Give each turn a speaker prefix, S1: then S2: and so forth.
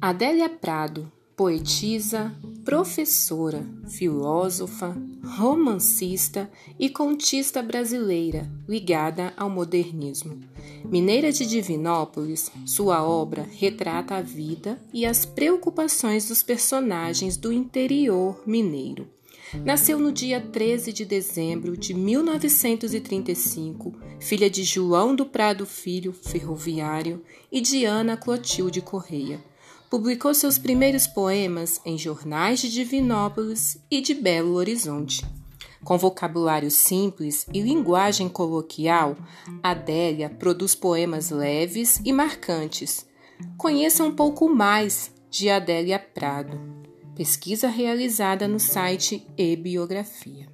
S1: Adélia Prado, poetisa, professora, filósofa, romancista e contista brasileira ligada ao modernismo. Mineira de Divinópolis, sua obra retrata a vida e as preocupações dos personagens do interior mineiro. Nasceu no dia 13 de dezembro de 1935, filha de João do Prado Filho, ferroviário, e de Ana Clotilde Correia. Publicou seus primeiros poemas em jornais de Divinópolis e de Belo Horizonte. Com vocabulário simples e linguagem coloquial, Adélia produz poemas leves e marcantes. Conheça um pouco mais de Adélia Prado. Pesquisa realizada no site e-biografia.